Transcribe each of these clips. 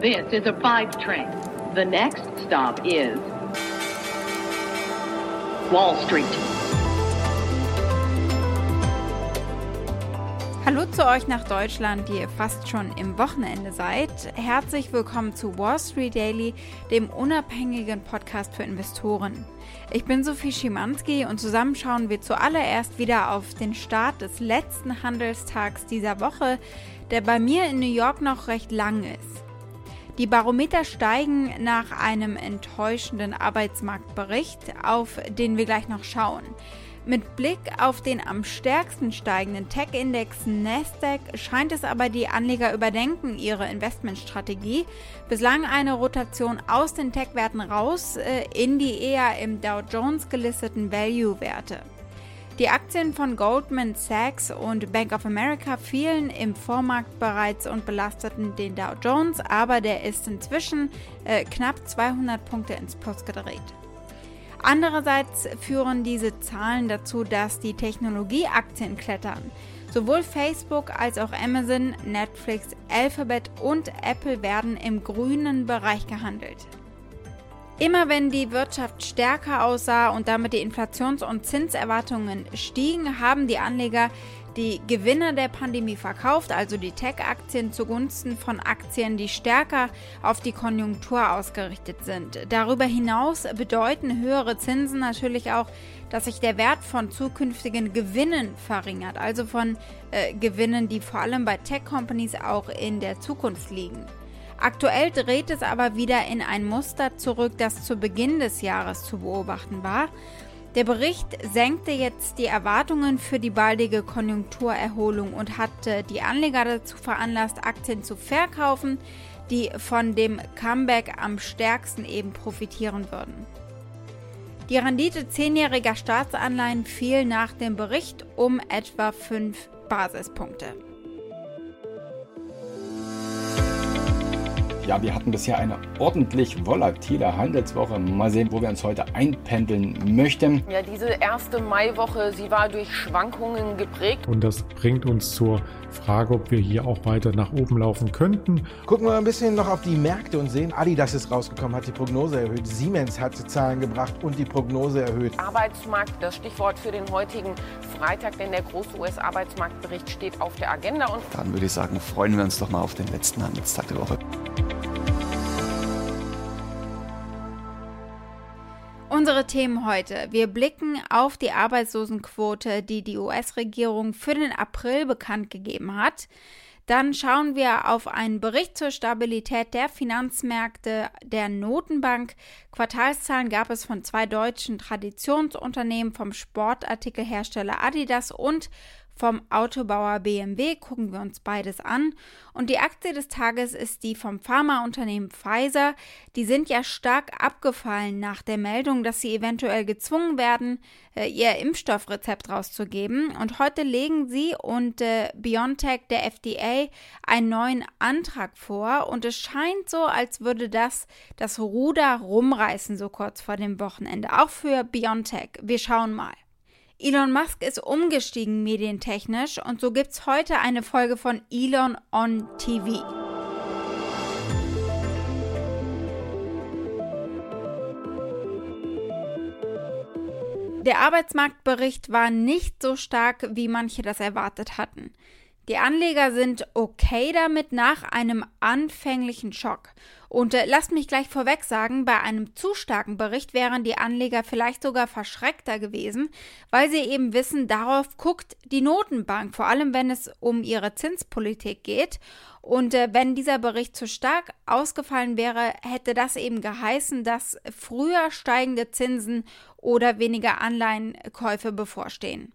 This is a five train. The next stop is Wall Street. Hallo zu euch nach Deutschland, die ihr fast schon im Wochenende seid. Herzlich willkommen zu Wall Street Daily, dem unabhängigen Podcast für Investoren. Ich bin Sophie Schimanski und zusammen schauen wir zuallererst wieder auf den Start des letzten Handelstags dieser Woche, der bei mir in New York noch recht lang ist. Die Barometer steigen nach einem enttäuschenden Arbeitsmarktbericht, auf den wir gleich noch schauen. Mit Blick auf den am stärksten steigenden Tech-Index Nasdaq scheint es aber die Anleger überdenken ihre Investmentstrategie. Bislang eine Rotation aus den Tech-Werten raus äh, in die eher im Dow Jones gelisteten Value-Werte. Die Aktien von Goldman Sachs und Bank of America fielen im Vormarkt bereits und belasteten den Dow Jones, aber der ist inzwischen äh, knapp 200 Punkte ins Plus gedreht. Andererseits führen diese Zahlen dazu, dass die Technologieaktien klettern. Sowohl Facebook als auch Amazon, Netflix, Alphabet und Apple werden im grünen Bereich gehandelt. Immer wenn die Wirtschaft stärker aussah und damit die Inflations- und Zinserwartungen stiegen, haben die Anleger die Gewinner der Pandemie verkauft, also die Tech-Aktien zugunsten von Aktien, die stärker auf die Konjunktur ausgerichtet sind. Darüber hinaus bedeuten höhere Zinsen natürlich auch, dass sich der Wert von zukünftigen Gewinnen verringert, also von äh, Gewinnen, die vor allem bei Tech-Companies auch in der Zukunft liegen. Aktuell dreht es aber wieder in ein Muster zurück, das zu Beginn des Jahres zu beobachten war. Der Bericht senkte jetzt die Erwartungen für die baldige Konjunkturerholung und hatte die Anleger dazu veranlasst, Aktien zu verkaufen, die von dem Comeback am stärksten eben profitieren würden. Die Rendite zehnjähriger Staatsanleihen fiel nach dem Bericht um etwa 5 Basispunkte. Ja, wir hatten bisher eine ordentlich volatile Handelswoche. Mal sehen, wo wir uns heute einpendeln möchten. Ja, diese erste Maiwoche, sie war durch Schwankungen geprägt. Und das bringt uns zur Frage, ob wir hier auch weiter nach oben laufen könnten. Gucken wir ein bisschen noch auf die Märkte und sehen, Adidas ist rausgekommen, hat die Prognose erhöht, Siemens hat Zahlen gebracht und die Prognose erhöht. Arbeitsmarkt, das Stichwort für den heutigen Freitag, denn der große US-Arbeitsmarktbericht steht auf der Agenda. Und Dann würde ich sagen, freuen wir uns doch mal auf den letzten Handelstag der Woche. Unsere Themen heute. Wir blicken auf die Arbeitslosenquote, die die US-Regierung für den April bekannt gegeben hat. Dann schauen wir auf einen Bericht zur Stabilität der Finanzmärkte der Notenbank. Quartalszahlen gab es von zwei deutschen Traditionsunternehmen, vom Sportartikelhersteller Adidas und vom Autobauer BMW. Gucken wir uns beides an. Und die Aktie des Tages ist die vom Pharmaunternehmen Pfizer. Die sind ja stark abgefallen nach der Meldung, dass sie eventuell gezwungen werden, äh, ihr Impfstoffrezept rauszugeben. Und heute legen sie und äh, BioNTech der FDA einen neuen Antrag vor. Und es scheint so, als würde das das Ruder rumreißen, so kurz vor dem Wochenende. Auch für BioNTech. Wir schauen mal. Elon Musk ist umgestiegen medientechnisch und so gibt's heute eine Folge von Elon on TV. Der Arbeitsmarktbericht war nicht so stark, wie manche das erwartet hatten. Die Anleger sind okay damit nach einem anfänglichen Schock. Und äh, lasst mich gleich vorweg sagen, bei einem zu starken Bericht wären die Anleger vielleicht sogar verschreckter gewesen, weil sie eben wissen, darauf guckt die Notenbank, vor allem wenn es um ihre Zinspolitik geht. Und äh, wenn dieser Bericht zu stark ausgefallen wäre, hätte das eben geheißen, dass früher steigende Zinsen oder weniger Anleihenkäufe bevorstehen.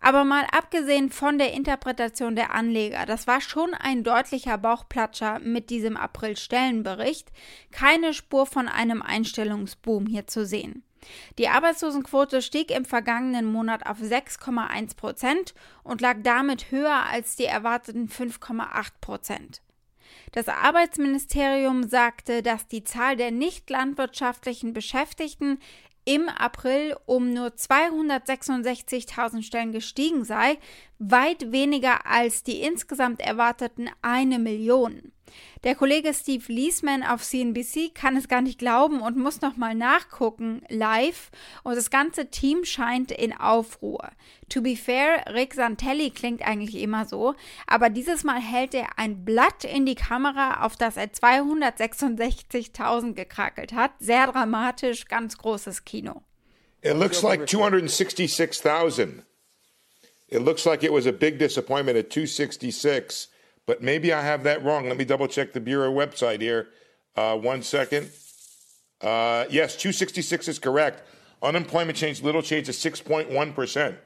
Aber mal abgesehen von der Interpretation der Anleger, das war schon ein deutlicher Bauchplatscher mit diesem April-Stellenbericht, keine Spur von einem Einstellungsboom hier zu sehen. Die Arbeitslosenquote stieg im vergangenen Monat auf 6,1 Prozent und lag damit höher als die erwarteten 5,8 Prozent. Das Arbeitsministerium sagte, dass die Zahl der nicht landwirtschaftlichen Beschäftigten im April um nur 266.000 Stellen gestiegen sei, weit weniger als die insgesamt erwarteten eine Million. Der Kollege Steve Leesman auf CNBC kann es gar nicht glauben und muss nochmal nachgucken live und das ganze Team scheint in Aufruhr. To be fair, Rick Santelli klingt eigentlich immer so, aber dieses Mal hält er ein Blatt in die Kamera, auf das er 266.000 gekrakelt hat. Sehr dramatisch, ganz großes Kino. It looks like 266,000. It looks like it was a big disappointment at 266. But maybe I have that wrong. Let me double check the Bureau website here. Uh, one second. Uh, yes, 266 is correct. Unemployment change, little change to 6.1%.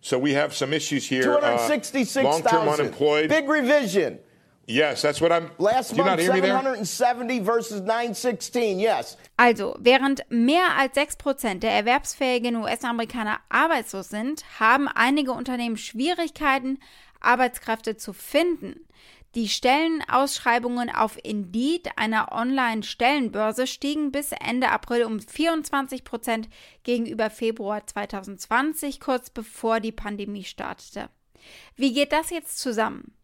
So we have some issues here. 266,000. Uh, long-term unemployed. Big revision. Yes, that's what I'm. Last month, 770 versus 916, yes. Also, während mehr als 6% der erwerbsfähigen US-Amerikaner arbeitslos sind, haben einige Unternehmen Schwierigkeiten, Arbeitskräfte zu finden. Die Stellenausschreibungen auf Indeed, einer Online-Stellenbörse, stiegen bis Ende April um 24 Prozent gegenüber Februar 2020, kurz bevor die Pandemie startete. Wie geht das jetzt zusammen?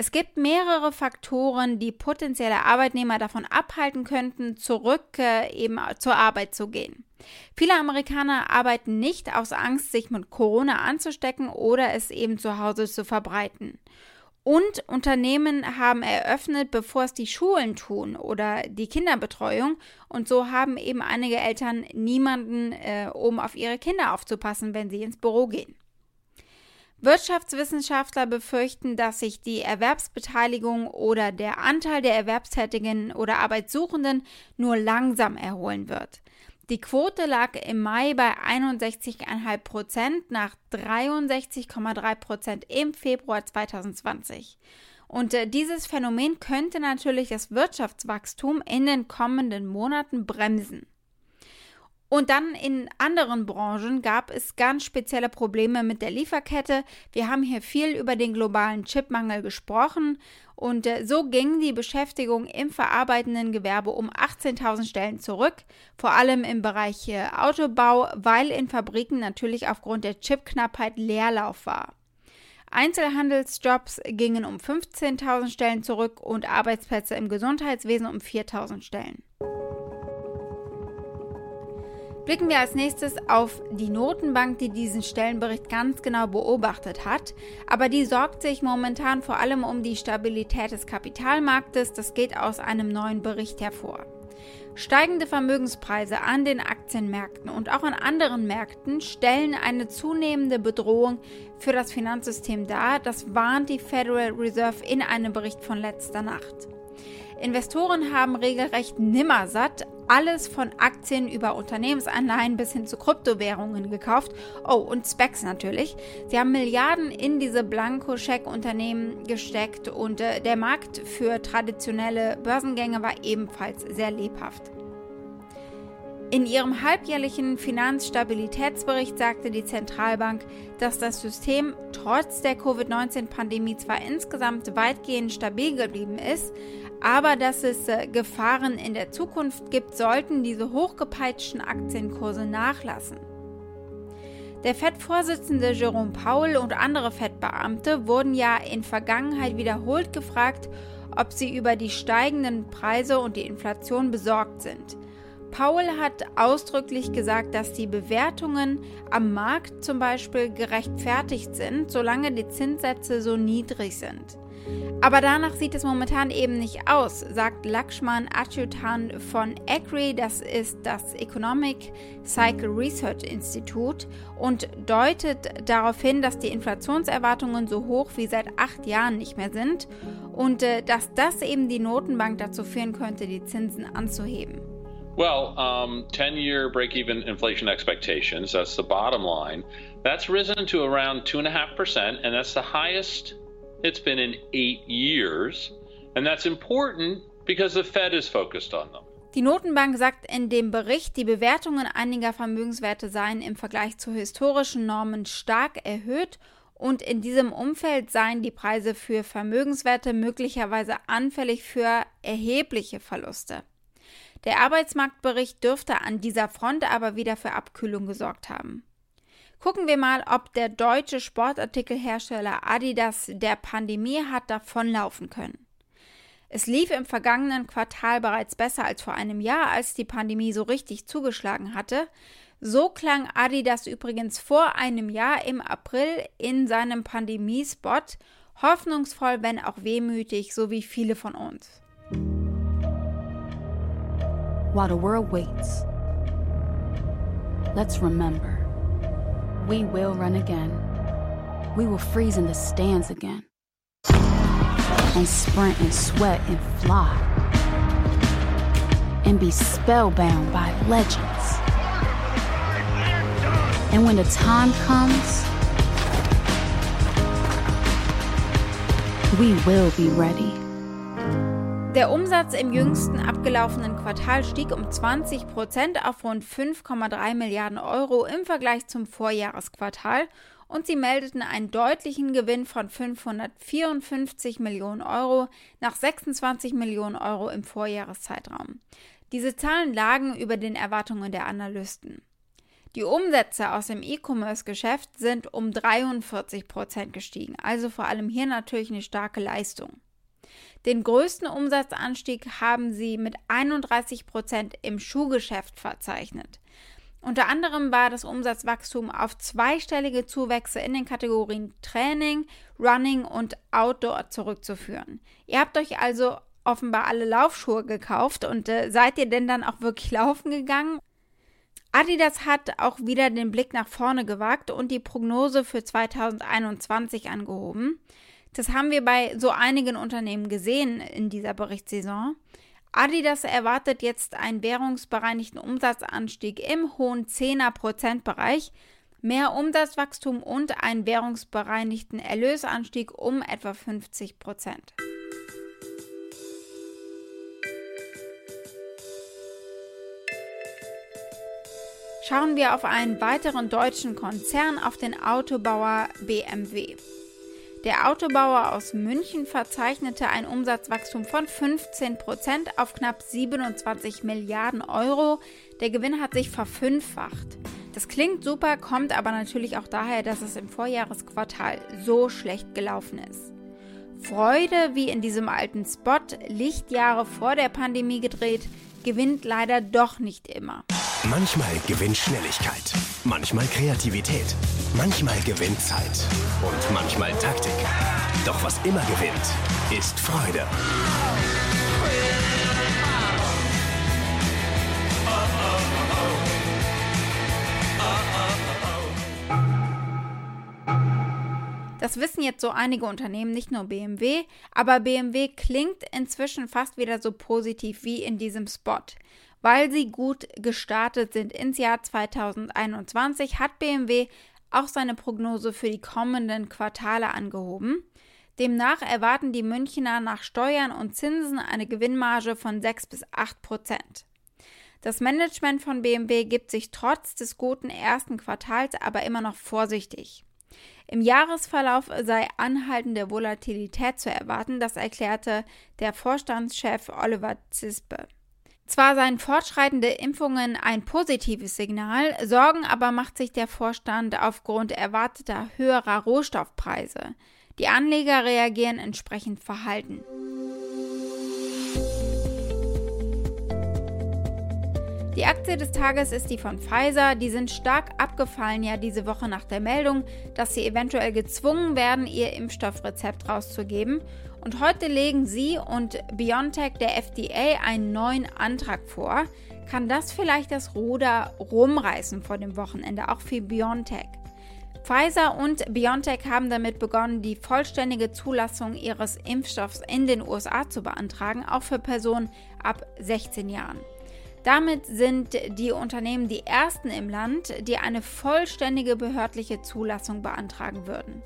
Es gibt mehrere Faktoren, die potenzielle Arbeitnehmer davon abhalten könnten, zurück äh, eben zur Arbeit zu gehen. Viele Amerikaner arbeiten nicht aus Angst, sich mit Corona anzustecken oder es eben zu Hause zu verbreiten. Und Unternehmen haben eröffnet, bevor es die Schulen tun oder die Kinderbetreuung. Und so haben eben einige Eltern niemanden, äh, um auf ihre Kinder aufzupassen, wenn sie ins Büro gehen. Wirtschaftswissenschaftler befürchten, dass sich die Erwerbsbeteiligung oder der Anteil der Erwerbstätigen oder Arbeitssuchenden nur langsam erholen wird. Die Quote lag im Mai bei 61,5 Prozent nach 63,3 Prozent im Februar 2020. Und äh, dieses Phänomen könnte natürlich das Wirtschaftswachstum in den kommenden Monaten bremsen. Und dann in anderen Branchen gab es ganz spezielle Probleme mit der Lieferkette. Wir haben hier viel über den globalen Chipmangel gesprochen und äh, so ging die Beschäftigung im verarbeitenden Gewerbe um 18.000 Stellen zurück, vor allem im Bereich äh, Autobau, weil in Fabriken natürlich aufgrund der Chipknappheit Leerlauf war. Einzelhandelsjobs gingen um 15.000 Stellen zurück und Arbeitsplätze im Gesundheitswesen um 4.000 Stellen. Blicken wir als nächstes auf die Notenbank, die diesen Stellenbericht ganz genau beobachtet hat. Aber die sorgt sich momentan vor allem um die Stabilität des Kapitalmarktes. Das geht aus einem neuen Bericht hervor. Steigende Vermögenspreise an den Aktienmärkten und auch an anderen Märkten stellen eine zunehmende Bedrohung für das Finanzsystem dar. Das warnt die Federal Reserve in einem Bericht von letzter Nacht. Investoren haben regelrecht nimmersatt alles von Aktien über Unternehmensanleihen bis hin zu Kryptowährungen gekauft. Oh, und Specs natürlich. Sie haben Milliarden in diese Blankoscheck-Unternehmen gesteckt und äh, der Markt für traditionelle Börsengänge war ebenfalls sehr lebhaft. In ihrem halbjährlichen Finanzstabilitätsbericht sagte die Zentralbank, dass das System trotz der Covid-19-Pandemie zwar insgesamt weitgehend stabil geblieben ist, aber dass es äh, Gefahren in der Zukunft gibt, sollten diese hochgepeitschten Aktienkurse nachlassen. Der FED-Vorsitzende Jerome Powell und andere FED-Beamte wurden ja in Vergangenheit wiederholt gefragt, ob sie über die steigenden Preise und die Inflation besorgt sind. Powell hat ausdrücklich gesagt, dass die Bewertungen am Markt zum Beispiel gerechtfertigt sind, solange die Zinssätze so niedrig sind. Aber danach sieht es momentan eben nicht aus, sagt Lakshman Achutan von ECRI, das ist das Economic Cycle Research Institute, und deutet darauf hin, dass die Inflationserwartungen so hoch wie seit acht Jahren nicht mehr sind und äh, dass das eben die Notenbank dazu führen könnte, die Zinsen anzuheben. Well, um, 10 year break even inflation expectations, that's the bottom line, that's risen to around 2.5%, and that's the highest It's been in eight years, and that's important because the Fed is focused on them. Die Notenbank sagt in dem Bericht, die Bewertungen einiger Vermögenswerte seien im Vergleich zu historischen Normen stark erhöht und in diesem Umfeld seien die Preise für Vermögenswerte möglicherweise anfällig für erhebliche Verluste. Der Arbeitsmarktbericht dürfte an dieser Front aber wieder für Abkühlung gesorgt haben. Gucken wir mal, ob der deutsche Sportartikelhersteller Adidas der Pandemie hat davonlaufen können. Es lief im vergangenen Quartal bereits besser als vor einem Jahr, als die Pandemie so richtig zugeschlagen hatte. So klang Adidas übrigens vor einem Jahr im April in seinem Pandemiespot, hoffnungsvoll, wenn auch wehmütig, so wie viele von uns. While the world waits, let's remember, we will run again. We will freeze in the stands again. and sprint and sweat and fly and be spellbound by legends. And when the time comes, we will be ready. Der Umsatz im jüngsten abgelaufenen Quartal stieg um 20 Prozent auf rund 5,3 Milliarden Euro im Vergleich zum Vorjahresquartal und sie meldeten einen deutlichen Gewinn von 554 Millionen Euro nach 26 Millionen Euro im Vorjahreszeitraum. Diese Zahlen lagen über den Erwartungen der Analysten. Die Umsätze aus dem E-Commerce-Geschäft sind um 43 Prozent gestiegen, also vor allem hier natürlich eine starke Leistung. Den größten Umsatzanstieg haben sie mit 31 Prozent im Schuhgeschäft verzeichnet. Unter anderem war das Umsatzwachstum auf zweistellige Zuwächse in den Kategorien Training, Running und Outdoor zurückzuführen. Ihr habt euch also offenbar alle Laufschuhe gekauft und äh, seid ihr denn dann auch wirklich laufen gegangen? Adidas hat auch wieder den Blick nach vorne gewagt und die Prognose für 2021 angehoben. Das haben wir bei so einigen Unternehmen gesehen in dieser Berichtssaison. Adidas erwartet jetzt einen währungsbereinigten Umsatzanstieg im hohen 10er Prozentbereich, mehr Umsatzwachstum und einen währungsbereinigten Erlösanstieg um etwa 50 Prozent. Schauen wir auf einen weiteren deutschen Konzern, auf den Autobauer BMW. Der Autobauer aus München verzeichnete ein Umsatzwachstum von 15 Prozent auf knapp 27 Milliarden Euro. Der Gewinn hat sich verfünffacht. Das klingt super, kommt aber natürlich auch daher, dass es im Vorjahresquartal so schlecht gelaufen ist. Freude, wie in diesem alten Spot, Lichtjahre vor der Pandemie gedreht, gewinnt leider doch nicht immer. Manchmal gewinnt Schnelligkeit, manchmal Kreativität, manchmal gewinnt Zeit und manchmal Taktik. Doch was immer gewinnt, ist Freude. Das wissen jetzt so einige Unternehmen, nicht nur BMW, aber BMW klingt inzwischen fast wieder so positiv wie in diesem Spot. Weil sie gut gestartet sind ins Jahr 2021, hat BMW auch seine Prognose für die kommenden Quartale angehoben. Demnach erwarten die Münchner nach Steuern und Zinsen eine Gewinnmarge von 6 bis 8 Prozent. Das Management von BMW gibt sich trotz des guten ersten Quartals aber immer noch vorsichtig. Im Jahresverlauf sei anhaltende Volatilität zu erwarten, das erklärte der Vorstandschef Oliver Zispe. Zwar seien fortschreitende Impfungen ein positives Signal, Sorgen aber macht sich der Vorstand aufgrund erwarteter höherer Rohstoffpreise. Die Anleger reagieren entsprechend verhalten. Die Aktie des Tages ist die von Pfizer. Die sind stark abgefallen ja diese Woche nach der Meldung, dass sie eventuell gezwungen werden, ihr Impfstoffrezept rauszugeben. Und heute legen sie und BioNTech der FDA einen neuen Antrag vor. Kann das vielleicht das Ruder rumreißen vor dem Wochenende, auch für BioNTech? Pfizer und BioNTech haben damit begonnen, die vollständige Zulassung ihres Impfstoffs in den USA zu beantragen, auch für Personen ab 16 Jahren. Damit sind die Unternehmen die ersten im Land, die eine vollständige behördliche Zulassung beantragen würden.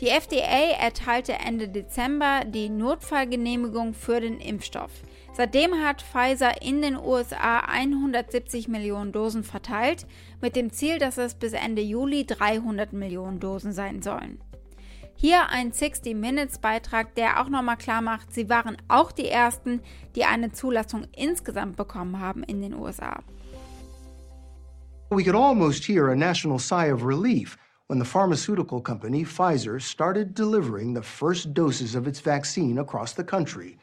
Die FDA erteilte Ende Dezember die Notfallgenehmigung für den Impfstoff. Seitdem hat Pfizer in den USA 170 Millionen Dosen verteilt, mit dem Ziel, dass es bis Ende Juli 300 Millionen Dosen sein sollen. Hier ein 60 Minutes Beitrag, der auch nochmal klar macht, sie waren auch die ersten, die eine Zulassung insgesamt bekommen haben in den USA. We could almost hear a national sigh of relief when the pharmaceutical company Pfizer started delivering the first doses of its vaccine across the country.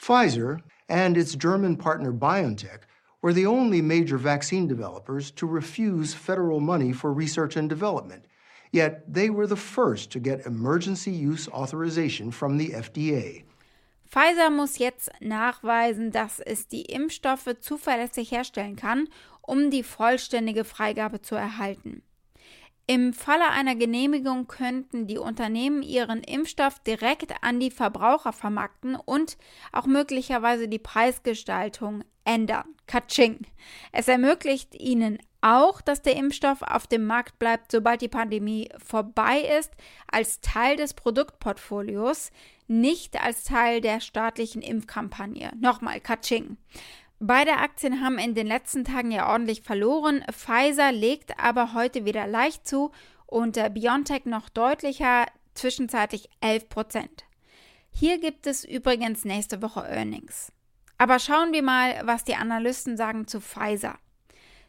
Pfizer and its German partner BioNTech were the only major vaccine developers to refuse federal money for research and development. Yet they were the first to get emergency use authorization from the FDA. Pfizer muss jetzt nachweisen, dass es die Impfstoffe zuverlässig herstellen kann, um die vollständige Freigabe zu erhalten. Im Falle einer Genehmigung könnten die Unternehmen ihren Impfstoff direkt an die Verbraucher vermarkten und auch möglicherweise die Preisgestaltung ändern. Katsching. Es ermöglicht ihnen auch, dass der Impfstoff auf dem Markt bleibt, sobald die Pandemie vorbei ist, als Teil des Produktportfolios, nicht als Teil der staatlichen Impfkampagne. Nochmal, Katsching. Beide Aktien haben in den letzten Tagen ja ordentlich verloren. Pfizer legt aber heute wieder leicht zu und BioNTech noch deutlicher, zwischenzeitlich 11 Prozent. Hier gibt es übrigens nächste Woche Earnings. Aber schauen wir mal, was die Analysten sagen zu Pfizer.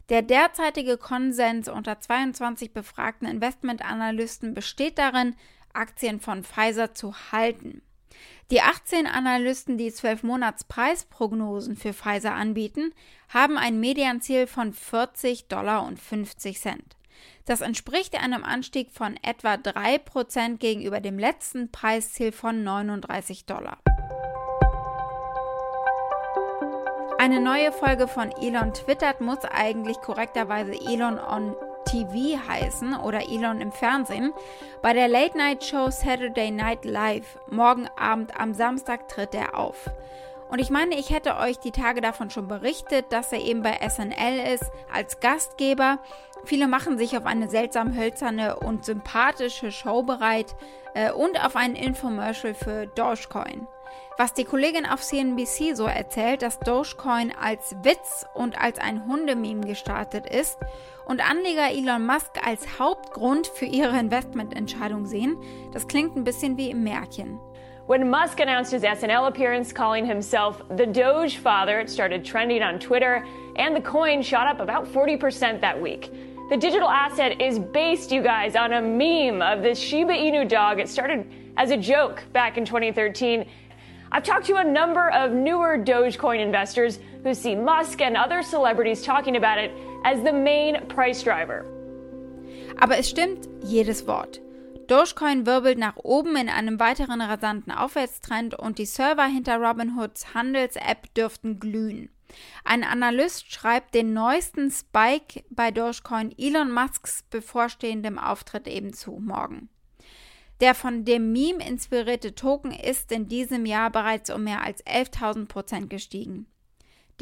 Der derzeitige Konsens unter 22 befragten Investmentanalysten besteht darin, Aktien von Pfizer zu halten. Die 18 Analysten, die 12 Monats Preisprognosen für Pfizer anbieten, haben ein Medianziel von 40 Dollar und 50 Cent. Das entspricht einem Anstieg von etwa 3% gegenüber dem letzten Preisziel von 39 Dollar. Eine neue Folge von Elon twittert muss eigentlich korrekterweise Elon on TV heißen oder Elon im Fernsehen. Bei der Late Night Show Saturday Night Live morgen Abend am Samstag tritt er auf. Und ich meine, ich hätte euch die Tage davon schon berichtet, dass er eben bei SNL ist als Gastgeber. Viele machen sich auf eine seltsam hölzerne und sympathische Show bereit äh, und auf einen Infomercial für Dogecoin. Was die Kollegin auf CNBC so erzählt, dass Dogecoin als Witz und als ein Hundememe gestartet ist und Anleger Elon Musk als Hauptgrund für ihre Investmententscheidung sehen, das klingt ein bisschen wie im Märchen. When Musk announced his SNL appearance, calling himself the Doge Father, it started trending on Twitter, and the coin shot up about 40% that week. The digital asset is based, you guys, on a meme of this Shiba Inu dog. It started as a joke back in 2013. I've talked to a number of newer Dogecoin investors who see Musk and other celebrities talking about it as the main price driver. Aber es stimmt jedes Wort. Dogecoin wirbelt nach oben in einem weiteren rasanten Aufwärtstrend und die Server hinter Robinhoods Handels-App dürften glühen. Ein Analyst schreibt den neuesten Spike bei Dogecoin Elon Musks bevorstehendem Auftritt ebenzu morgen. Der von dem Meme inspirierte Token ist in diesem Jahr bereits um mehr als 11.000 Prozent gestiegen.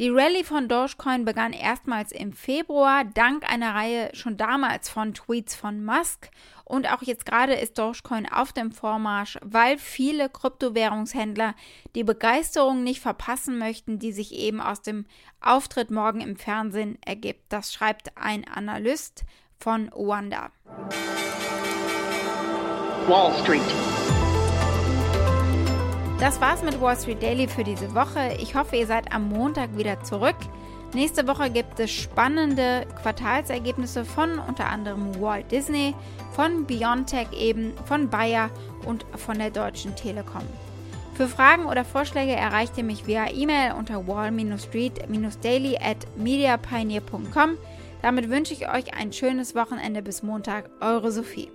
Die Rallye von Dogecoin begann erstmals im Februar dank einer Reihe schon damals von Tweets von Musk und auch jetzt gerade ist Dogecoin auf dem Vormarsch, weil viele Kryptowährungshändler die Begeisterung nicht verpassen möchten, die sich eben aus dem Auftritt morgen im Fernsehen ergibt. Das schreibt ein Analyst von Wanda. Wall Street. Das war's mit Wall Street Daily für diese Woche. Ich hoffe, ihr seid am Montag wieder zurück. Nächste Woche gibt es spannende Quartalsergebnisse von unter anderem Walt Disney, von Biontech eben, von Bayer und von der Deutschen Telekom. Für Fragen oder Vorschläge erreicht ihr mich via E-Mail unter wall-street-daily at mediapioneer.com. Damit wünsche ich euch ein schönes Wochenende bis Montag. Eure Sophie.